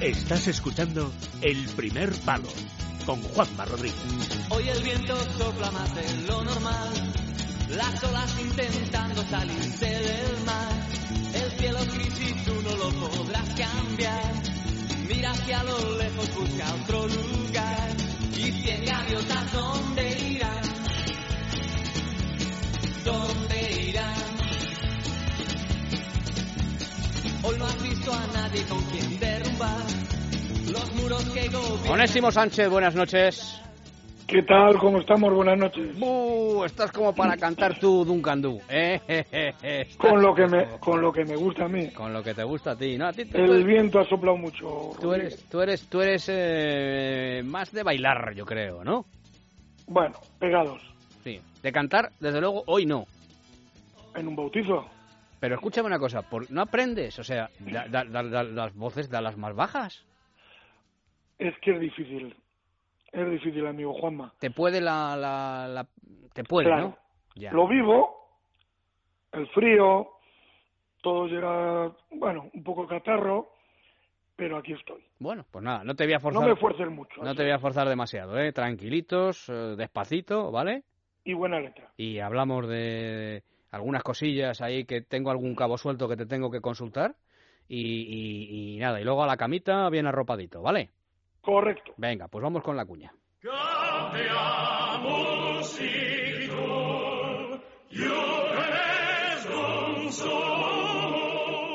Estás escuchando El Primer Palo con Juanma Rodríguez. Hoy el viento sopla más de lo normal, las olas intentando salirse del mar. El cielo gris y tú no lo podrás cambiar. Mira hacia lo lejos, busca otro lugar. Y cien gaviotas, ¿dónde irán? ¿Dónde irán? Hoy no has visto a nadie con quien derrumbar Onésimo Sánchez, buenas noches. ¿Qué tal? ¿Cómo estamos? Buenas noches. Uh, estás como para cantar tú Duncan Du, ¿eh? Estás Con lo que me, con lo que me gusta a mí. con lo que te gusta a ti, ¿no? A ti tú, El viento ha soplado mucho. tú eres, tú eres, tú eres eh, más de bailar, yo creo, ¿no? Bueno, pegados. Sí. De cantar, desde luego, hoy no. En un bautizo. Pero escúchame una cosa, por- ¿no aprendes? O sea, da- da- da- da- las voces da las más bajas. Es que es difícil. Es difícil, amigo Juanma. Te puede la... la, la- te puede, Claro. ¿no? Ya. Lo vivo, el frío, todo llega, bueno, un poco catarro, pero aquí estoy. Bueno, pues nada, no te voy a No forzar. me fuerces mucho. no te voy a forzar demasiado, ¿eh? Tranquilitos, eh, despacito, ¿vale? Y buena letra. y hablamos de algunas cosillas ahí que tengo algún cabo suelto que te tengo que consultar y, y- y nada, y luego a la camita bien arropadito, ¿vale? Correcto. Venga, pues vamos con la cuña.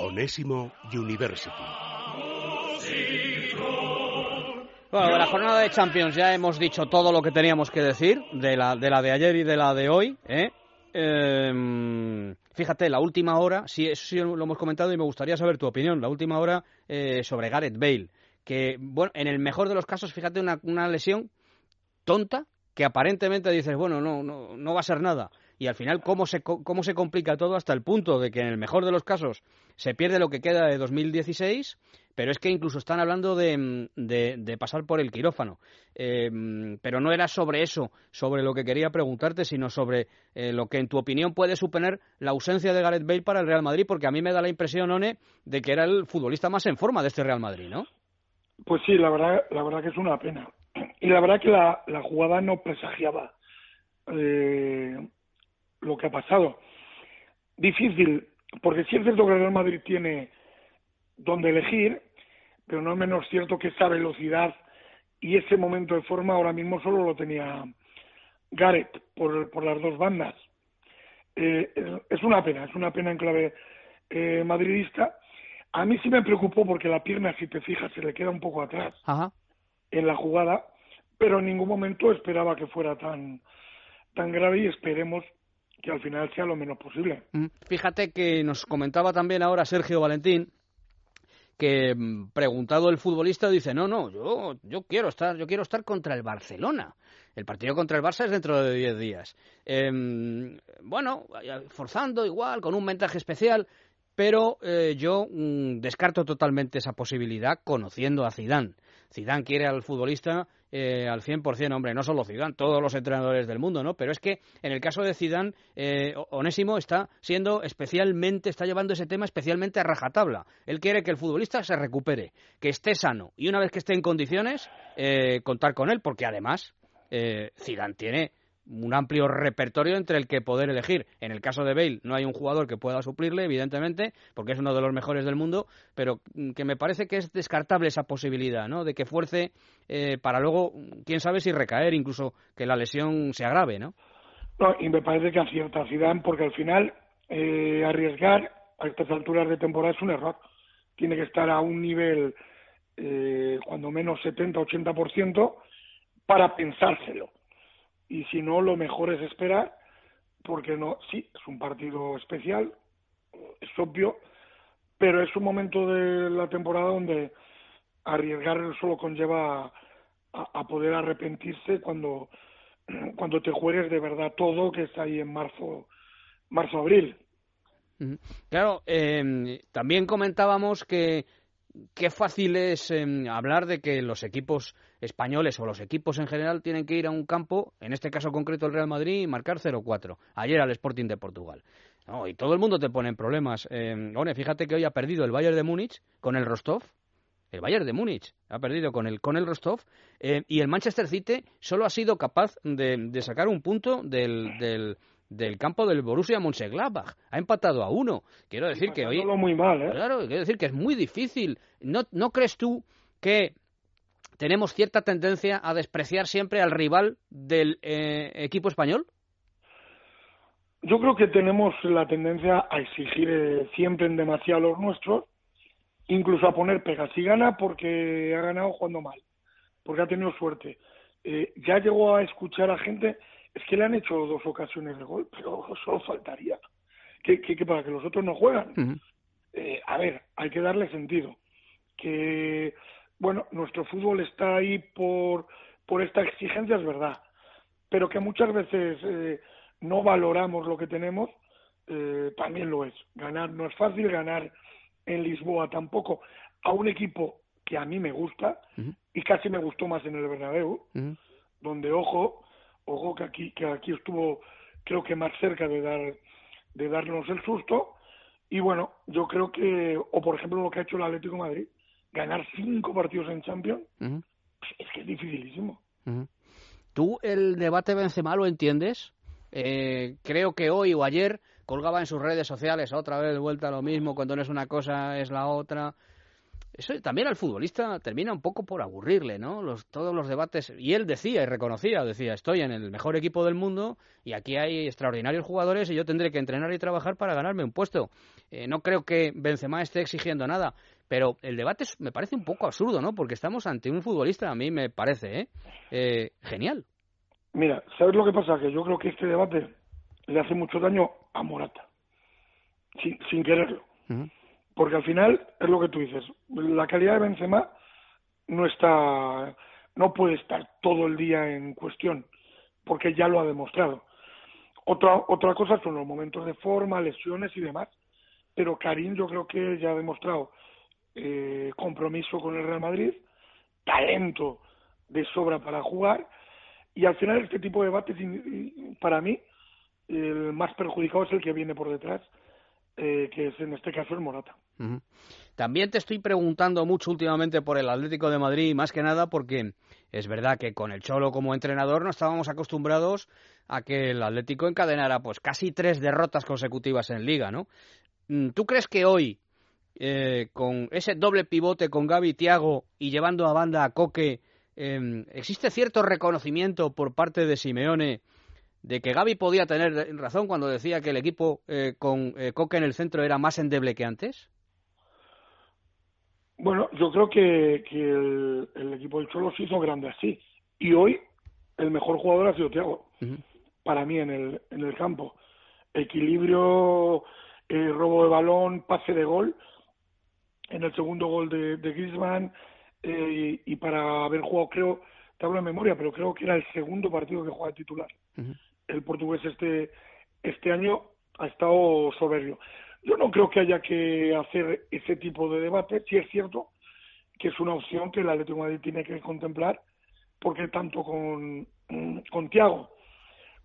Onésimo University. Bueno, de la jornada de Champions ya hemos dicho todo lo que teníamos que decir, de la de, la de ayer y de la de hoy, ¿eh? Em, fíjate, la última hora, sí, eso sí lo hemos comentado y me gustaría saber tu opinión, la última hora eh, sobre Gareth Bale, que, bueno, en el mejor de los casos, fíjate, una, una lesión tonta que aparentemente dices, bueno, no, no, no va a ser nada. Y al final, ¿cómo se, ¿cómo se complica todo hasta el punto de que en el mejor de los casos se pierde lo que queda de 2016? Pero es que incluso están hablando de, de- de pasar por el quirófano. Eh, pero no era sobre eso, sobre lo que quería preguntarte, sino sobre eh, lo que en tu opinión puede suponer la ausencia de Gareth Bale para el Real Madrid, porque a mí me da la impresión, One, de que era el futbolista más en forma de este Real Madrid, ¿no? Pues sí, la verdad, la verdad que es una pena. Y la verdad que la, la jugada no presagiaba eh, lo que ha pasado. Difícil, porque sí es cierto que el Real Madrid tiene donde elegir, pero no es menos cierto que esa velocidad y ese momento de forma ahora mismo solo lo tenía Gareth por, por las dos bandas. Eh, es- una pena, es una pena en clave eh, madridista. A mí sí me preocupó porque la pierna, si te fijas, se le queda un poco atrás Ajá. en la jugada, pero en ningún momento esperaba que fuera tan, tan grave y esperemos que al final sea lo menos posible. Mm, Fíjate que nos comentaba también ahora Sergio Valentín que mm, preguntado el futbolista dice no no yo yo quiero estar yo quiero estar contra el Barcelona el partido contra el Barça es dentro de 10 días Em, bueno forzando igual con un mensaje especial pero eh, yo mm, descarto totalmente esa posibilidad conociendo a Zidane. Zidane quiere al futbolista eh, al 100%, hombre, no solo Zidane, todos los entrenadores del mundo, ¿no? Pero es que en el caso de Zidane, eh, Onésimo está siendo especialmente, está llevando ese tema especialmente a rajatabla. Él quiere que el futbolista se recupere, que esté sano y una vez que esté en condiciones, eh, contar con él, porque además eh, Zidane tiene un amplio repertorio entre el que poder elegir. En el caso de Bale no hay un jugador que pueda suplirle, evidentemente, porque es uno de los mejores del mundo, pero mm, que me parece que es descartable esa posibilidad, ¿no? De que fuerce eh, para luego, quién sabe si recaer, incluso que la lesión se agrave, ¿no? No, y me parece que acierta Zidane porque al final eh, arriesgar a estas alturas de temporada es un error. Tiene que estar a un nivel eh, cuando menos 70-80% para pensárselo. Y si no, lo mejor es esperar porque no, sí, es un partido especial, es obvio, pero es un momento de la temporada donde arriesgar solo conlleva a, a poder arrepentirse cuando cuando te juegues de verdad todo que está ahí en marzo marzo abril Ujú. Claro, eh, también comentábamos que qué fácil es eh, hablar de que los equipos españoles o los equipos en general tienen que ir a un campo, en este caso concreto el Real Madrid, y marcar 0-4. Ayer al Sporting de Portugal. No, y todo el mundo te pone en problemas. Eh, fíjate que hoy ha perdido el Bayern de Múnich con el Rostov. el Bayern de Múnich ha perdido con el, con el Rostov eh, y el Manchester City solo ha sido capaz de, sacar un punto del, del, campo del Borussia Mönchengladbach. Ha empatado a uno. Quiero decir que hoy... muy mal, ¿eh? Claro, quiero decir que es muy difícil. ¿No, ¿No crees tú que tenemos cierta tendencia a despreciar siempre al rival del eh, equipo español? Yo creo que tenemos la tendencia a exigir siempre en demasiado los nuestros incluso a poner pegas. Si gana porque ha ganado jugando mal, porque ha tenido suerte. Eh, ya llegó a escuchar a gente, es que le han hecho dos ocasiones de gol, pero solo faltaría. que, que, para que los otros no juegan. eh, a ver, hay que darle sentido. Que, bueno, nuestro fútbol está ahí por, por esta exigencia, es verdad. Pero que muchas veces eh, no valoramos lo que tenemos, eh, también lo es. Ganar no es fácil, ganar en Lisboa tampoco a un equipo que a mí me gusta y casi me gustó más en el Bernabéu, donde ojo, ojo que aquí que aquí estuvo creo que más cerca de dar de darnos el susto y bueno, yo creo que o por ejemplo lo que ha hecho el Atlético de Madrid, ganar cinco partidos en Champions, es que es dificilísimo. ¿Tú el debate Benzema lo entiendes? Eh, creo que hoy o ayer colgaba en sus redes sociales otra vez de vuelta a lo mismo, cuando no es una cosa es la otra. Eso también al futbolista termina un poco por aburrirle, ¿no? Los, todos los debates. Y él decía y reconocía, decía, estoy en el mejor equipo del mundo y aquí hay extraordinarios jugadores y yo tendré que entrenar y trabajar para ganarme un puesto. Eh, no creo que Benzema esté exigiendo nada, pero el debate me parece un poco absurdo, ¿no? Porque estamos ante un futbolista, a mí me parece, ¿eh? eh genial. Mira, ¿sabes lo que pasa? Que yo creo que este debate le hace mucho daño a Morata, sin, sin quererlo. Porque al final es lo que tú dices, la calidad de Benzema no está, no puede estar todo el día en cuestión, porque ya lo ha demostrado. Otra, otra cosa son los momentos de forma, lesiones y demás, pero Karim yo creo que ya ha demostrado eh, compromiso con el Real Madrid, talento de sobra para jugar, y al final este tipo de debates, para mí, el más perjudicado es el que viene por detrás, eh, que es en este caso el Morata. También te estoy preguntando mucho últimamente por el Atlético de Madrid, más que nada porque es verdad que con el Cholo como entrenador no estábamos acostumbrados a que el Atlético encadenara pues casi tres derrotas consecutivas en Liga, ¿no? Mm, ¿Tú crees que hoy, eh, con ese doble pivote con Gaby y Tiago y llevando a banda a Coque, em, existe cierto reconocimiento por parte de Simeone de que Gaby podía tener razón cuando decía que el equipo eh, con eh, Coque en el centro era más endeble que antes? Bueno, yo creo que, el, equipo del Cholo se hizo grande así. Y hoy el mejor jugador ha sido Thiago, para mí en el, en el campo. Equilibrio, eh, robo de balón, pase de gol. En el segundo gol de, de Griezmann y, para haber jugado, creo, te hablo de memoria, pero creo que era el segundo partido que juega de titular el portugués este, este año ha estado soberbio. Yo no creo que haya que hacer ese tipo de debate, si es cierto que es una opción que el Atlético de Madrid tiene que contemplar, porque tanto con, con Tiago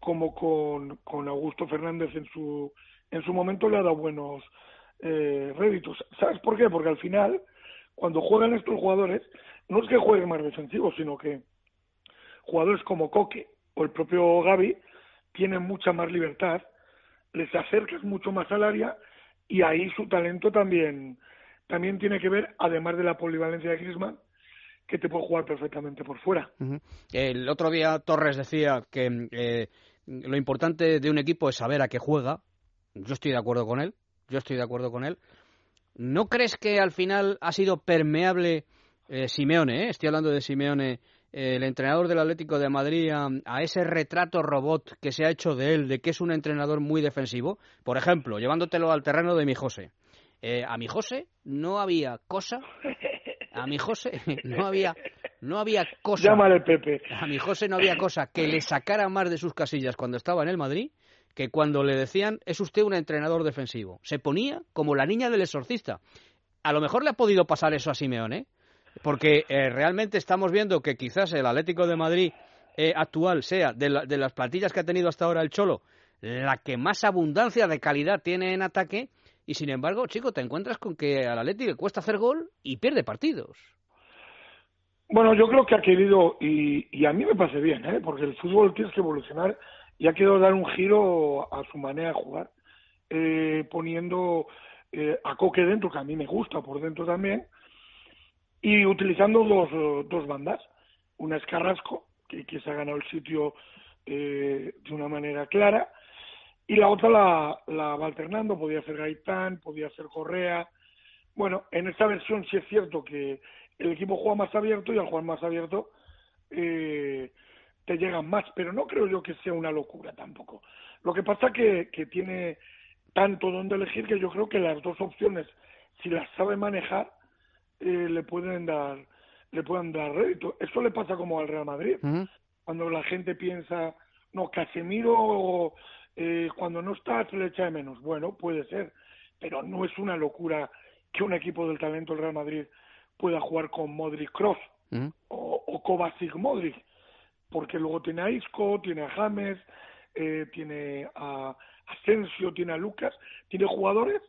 como con, con Augusto Fernández en su, en su momento le ha dado buenos eh, réditos. ¿Sabes por qué? Porque al final, cuando juegan estos jugadores, no es que jueguen más defensivos, sino que jugadores como Coque o el propio Gaby tienen mucha más libertad, les acercas mucho más al área y ahí su talento también también tiene que ver, además de la polivalencia de Griezmann, que te puede jugar perfectamente por fuera. El otro día Torres decía que eh, lo importante de un equipo es saber a qué juega. Yo estoy de acuerdo con él. Yo estoy de acuerdo con él. ¿No crees que al final ha sido permeable eh, Simeone? Eh? Estoy hablando de Simeone el entrenador del Atlético de Madrid a, ese retrato robot que se ha hecho de él, de que es un entrenador muy defensivo? Por ejemplo, llevándotelo al terreno de mi José. Eh, a mi José no había cosa, a mi José no había, no había cosa. Llámale Pepe. A mi José no había cosa que le sacara más de sus casillas cuando estaba en el Madrid que cuando le decían es usted un entrenador defensivo. Se ponía como la niña del exorcista. A lo mejor le ha podido pasar eso a Simeone, porque eh, realmente estamos viendo que quizás el Atlético de Madrid eh, actual sea, de, de, las plantillas que ha tenido hasta ahora el Cholo, la que más abundancia de calidad tiene en ataque y sin embargo, chico, te encuentras con que al Atleti le cuesta hacer gol y pierde partidos. Bueno, yo creo que ha querido, y, a mí me parece bien, ¿eh? porque el fútbol tiene que evolucionar y ha querido dar un giro a su manera de jugar, eh, poniendo eh, a Coque dentro, que a mí me gusta por dentro también, y utilizando dos, dos bandas. Una es Carrasco, que, que se ha ganado el sitio eh, de una manera clara, y la otra la, la va alternando, podía ser Gaitán, podía ser Correa. Bueno, en esta versión sí es cierto que el equipo juega más abierto y al jugar más abierto eh, te llegan más, pero no creo yo que sea una locura tampoco. Lo que pasa que, que tiene tanto donde elegir que yo creo que las dos opciones, si las sabe manejar, eh, le pueden dar le pueden dar rédito. Eso le pasa como al Real Madrid. Cuando la gente piensa, no, Casemiro eh, cuando no está se le echa de menos. Bueno, puede ser, pero no es una locura que un equipo del talento del Real Madrid pueda jugar con Modric Cross o, o Kovacic Modric, porque luego tiene a Isco, tiene a James, eh, tiene a Asensio, tiene a Lucas, tiene jugadores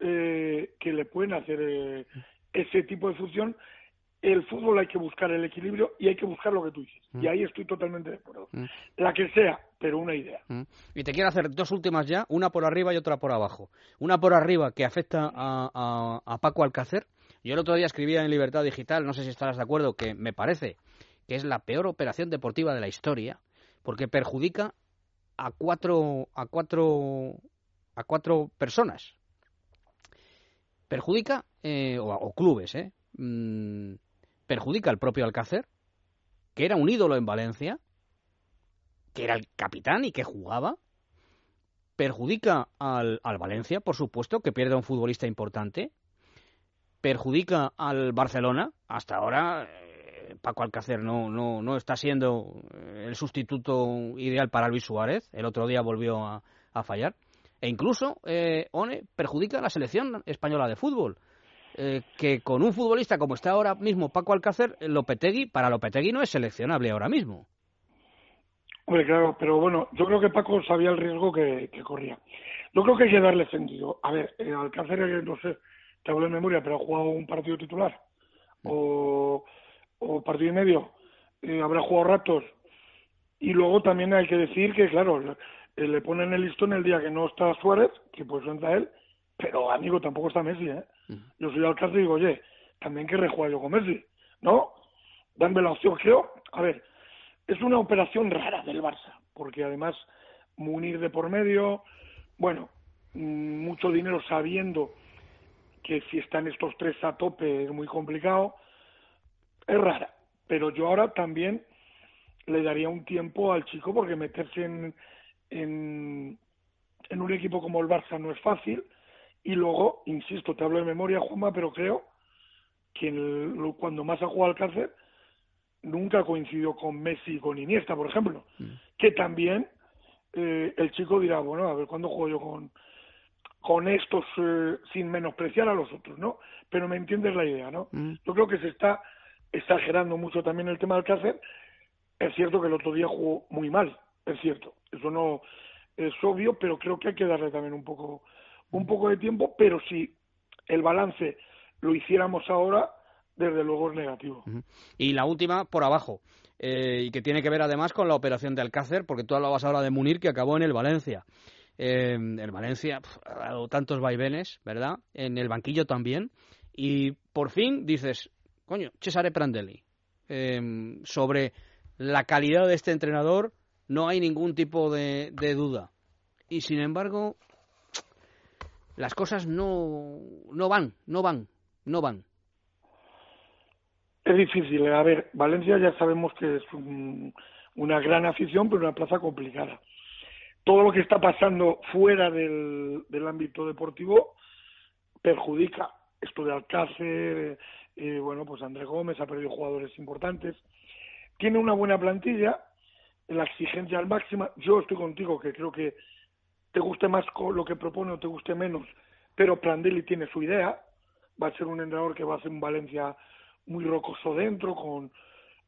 eh, que le pueden hacer eh, ese tipo de función. El fútbol hay que buscar el equilibrio y hay que buscar lo que tú dices. Y ahí estoy totalmente de acuerdo. La que sea, pero una idea. Y te quiero hacer dos últimas ya, una por arriba y otra por abajo. Una por arriba que afecta a, a, a Paco Alcácer. Yo el otro día escribía en Libertad Digital, no sé si estarás de acuerdo, que me parece que es la peor operación deportiva de la historia, porque perjudica a cuatro a cuatro a cuatro personas. Perjudica eh, o, clubes, eh, mm, perjudica al propio Alcácer, que era un ídolo en Valencia, que era el capitán y que jugaba. Perjudica al, al Valencia, por supuesto, que pierde a un futbolista importante. Perjudica al Barcelona. Hasta ahora eh, Paco Alcácer no, no, no está siendo el sustituto ideal para Luis Suárez. El otro día volvió a, a fallar. E incluso, eh, One, perjudica a la selección española de fútbol. Eh, que con un futbolista como está ahora mismo Paco Alcácer, Lopetegui, para Lopetegui no es seleccionable ahora mismo. Hombre, claro, pero bueno, yo creo que Paco sabía el riesgo que, corría. Yo creo que hay que darle sentido. A ver, eh, Alcácer, no sé, te hablo de memoria, pero ha jugado un partido titular o, o partido y medio, eh, habrá jugado ratos. Y luego también hay que decir que, claro, eh, le ponen el listón el día que no está Suárez, que pues entra él, pero amigo, tampoco está Messi, ¿eh? Yo soy Alcácer y digo, oye, también que rejuega yo con Messi, ¿no? Dame la opción, creo, a ver, es una operación rara del Barça, porque además Munir de por medio, bueno, mucho dinero sabiendo que si están estos tres a tope es muy complicado, es rara, pero yo ahora también le daría un tiempo al chico porque meterse en, en, en un equipo como el Barça no es fácil y luego, insisto, te hablo de memoria, Juanma, pero creo que el, cuando más ha jugado Alcácer nunca coincidió con Messi y con Iniesta, por ejemplo, mm. que también eh, el chico dirá, bueno, a ver cuándo juego yo con con estos eh, sin menospreciar a los otros, ¿no? Pero me entiendes la idea, ¿no? Mm. Yo creo que se está exagerando mucho también el tema del Alcácer. Es cierto que el otro día jugó muy mal, es cierto. Eso no es obvio, pero creo que hay que darle también un poco un poco de tiempo, pero si el balance lo hiciéramos ahora, desde luego es negativo. Y la última, por abajo, eh, y que tiene que ver además con la operación de Alcácer, porque tú hablabas ahora de Munir, que acabó en el Valencia. Eh, el Valencia ha dado tantos vaivenes, ¿verdad? En el banquillo también. Y por fin dices, coño, Cesare Prandelli, eh, sobre la calidad de este entrenador no hay ningún tipo de, de duda. Y sin embargo, las cosas no, no van, no van, no van. Es difícil. A ver, Valencia ya sabemos que es un, una gran afición, pero una plaza complicada. Todo lo que está pasando fuera del, ámbito deportivo perjudica. Esto de Alcácer, eh, bueno, pues André Gómez ha perdido jugadores importantes. Tiene una buena plantilla, la exigencia al máxima. Yo estoy contigo, que creo que te guste más lo que propone o te guste menos, pero Prandelli tiene su idea. Va a ser un entrenador que va a hacer un Valencia muy rocoso dentro, con,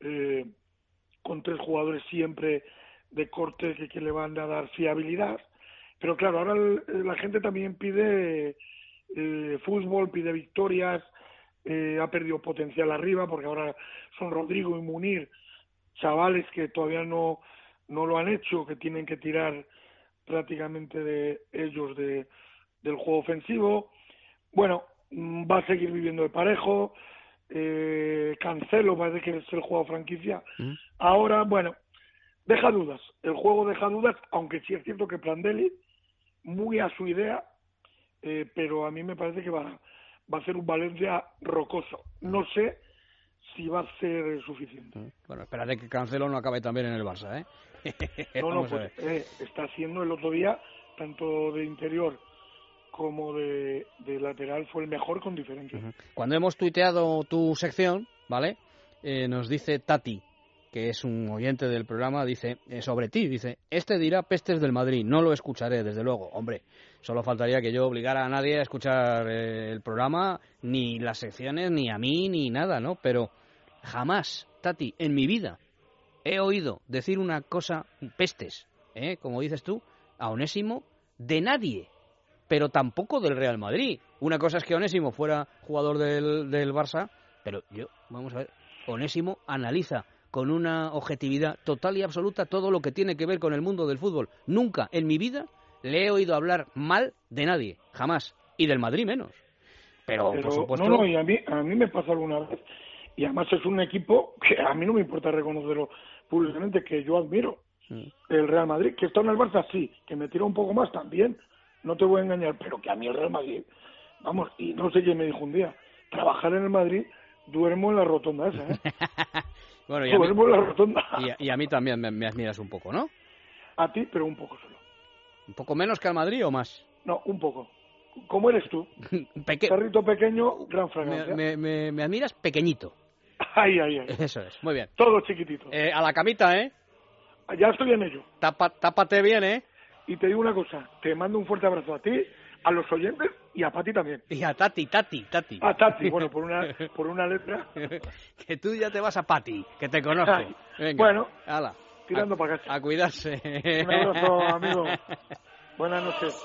eh, con tres jugadores siempre de corte que, que le van a dar fiabilidad. Pero claro, ahora la gente también pide eh, fútbol, pide victorias, eh, ha perdido potencial arriba porque ahora son Rodrigo y Munir, chavales que todavía no, no lo han hecho, que tienen que tirar prácticamente de ellos de, del juego ofensivo. Bueno, mm, va a seguir viviendo de parejo. Eh, Cancelo parece que es el juego franquicia. Mm. Ahora, bueno, deja dudas. El juego deja dudas, aunque sí es cierto que Prandelli, muy a su idea, eh, pero a mí me parece que va, va a ser un Valencia rocoso. No sé si va a ser suficiente. Mm. Bueno, espérate que Cancelo no acabe también en el Barça, ¿eh? no, no, pues eh, está haciendo el otro día, tanto de interior como de, lateral, fue el mejor con diferencia. Cuando hemos tuiteado tu sección, ¿vale? Eh, nos dice Tati, que es un oyente del programa, dice eh, sobre ti, dice, este dirá pestes del Madrid, no lo escucharé, desde luego. Hombre, solo faltaría que yo obligara a nadie a escuchar el programa, ni las secciones, ni a mí, ni nada, ¿no? Pero jamás, Tati, en mi vida he oído decir una cosa, pestes, ¿eh? como dices tú, a Onésimo, de nadie, pero tampoco del Real Madrid. Una cosa es que Onésimo fuera jugador del, del Barça, pero yo, vamos a ver, Onésimo analiza con una objetividad total y absoluta todo lo que tiene que ver con el mundo del fútbol. Nunca en mi vida le he oído hablar mal de nadie, jamás, y del Madrid menos. Pero, por supuesto. No, no, y a mí, a mí me pasa alguna vez. Y además es un equipo que a mí no me importa reconocerlo públicamente que yo admiro. El Real Madrid, que está en el Barça, sí, que me tira un poco más también, no te voy a engañar, pero que a mí el Real Madrid, vamos, y no sé quién me dijo un día, trabajar en el Madrid, duermo en la rotonda esa, ¿eh? bueno, y duermo mí, en la rotonda. Y a, mí también me, admiras un poco, ¿no? A ti, pero un poco solo. ¿Un poco menos que al Madrid o más? No, un poco. ¿Cómo eres tú? Peque... Carrito pequeño, gran fragancia. Me, me, me admiras pequeñito. Ay, ay, ay. Eso es, muy bien. Todo chiquitito. Eh, a la camita, ¿eh? Ya estoy en ello. Tapa, tápate bien, ¿eh? Y te digo una cosa, te mando un fuerte abrazo a ti, a los oyentes y a Pati también. Y a Tati, Tati, Tati. A Tati, bueno, por una, por una letra. que tú ya te vas a Pati, que te conozco. bueno, Ala. tirando para casa. A cuidarse. Un abrazo, amigo. Buenas noches.